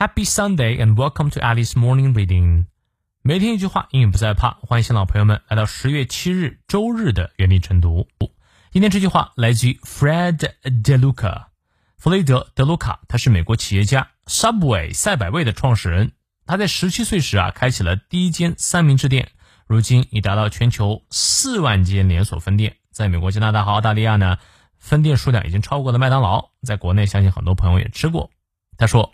Happy Sunday and welcome to Alice Morning Reading。每天一句话，英语不再怕。欢迎新老朋友们来到十月七日周日的原地晨读。今天这句话来自于 Fred DeLuca，弗雷德·德鲁卡，他是美国企业家，Subway 赛百味的创始人。他在十七岁时啊，开启了第一间三明治店，如今已达到全球四万间连锁分店。在美国、加拿大和澳大利亚呢，分店数量已经超过了麦当劳。在国内，相信很多朋友也吃过。他说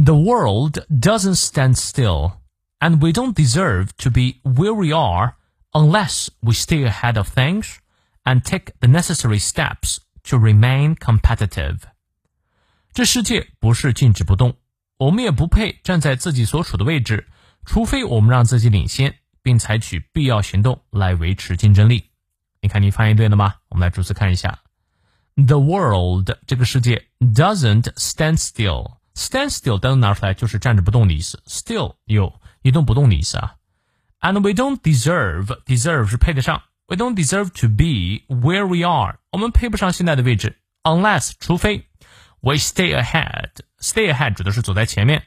：“The world doesn't stand still, and we don't deserve to be where we are unless we stay ahead of things and take the necessary steps to remain competitive。”这世界不是静止不动。我们也不配站在自己所处的位置，除非我们让自己领先，并采取必要行动来维持竞争力。你看，你翻译对了吗？我们来逐词看一下。The world 这个世界 doesn't stand still。 stand still 单独拿出来就是站着不动的意思，still 有一动不动的意思啊。And we don't deserve deserve 是配得上，we don't deserve to be where we are。我们配不上现在的位置，unless 除非 we stay ahead。Stay ahead 指的是走在前面，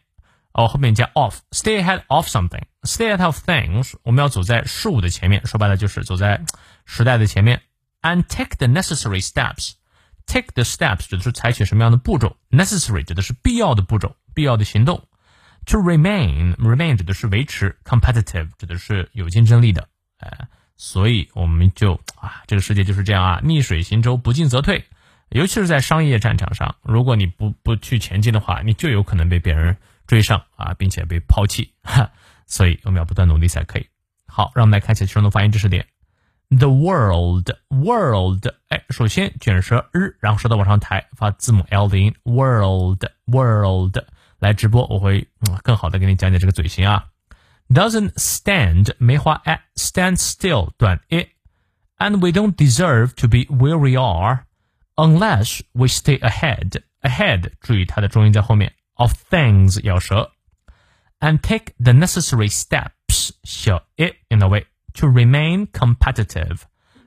哦，后面加 of，stay ahead of something，stay ahead of things，我们要走在事物的前面，说白了就是走在时代的前面。And take the necessary Take the steps 指的是采取什么样的步骤，necessary 指的是必要的步骤，必要的行动。To remain，remain 指的是维持，competitive 指的是有竞争力的，哎，所以我们就啊，这个世界就是这样啊，逆水行舟，不进则退。尤其是在商业战场上，如果你不不去前进的话，你就有可能被别人追上啊，并且被抛弃。哈，所以我们要不断努力才可以。好，让我们来看一下其中的发音知识点。The world, world，哎，首先卷舌日，然后舌头往上抬，发字母 L 的音。World, world，来直播我会更好的给你讲解这个嘴型啊。Doesn't stand 梅花 a，stand still 短 i，and we don't deserve to be where we are。unless we stay ahead. Ahead，注意它的重音在后面。Of things 咬舌，and take the necessary steps 小 i in the way to remain competitive.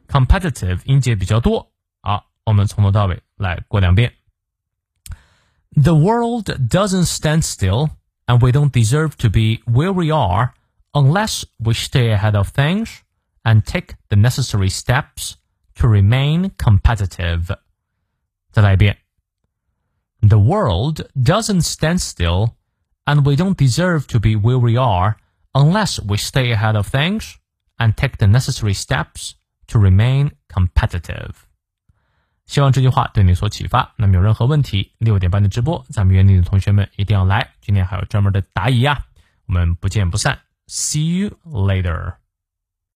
Competitive 音节比较多。好，我们从头到尾来过两遍。The world doesn't stand still, and we don't deserve to be where we are unless we stay ahead of things and take the necessary steps to remain competitive. 再来一遍。The world doesn't stand still, and we don't deserve to be where we are unless we stay ahead of things and take the necessary steps to remain competitive. 希望这句话对你所启发。那么有任何问题，六点半的直播，咱们园林的同学们一定要来。今天还有专门的答疑呀，我们不见不散。See you later.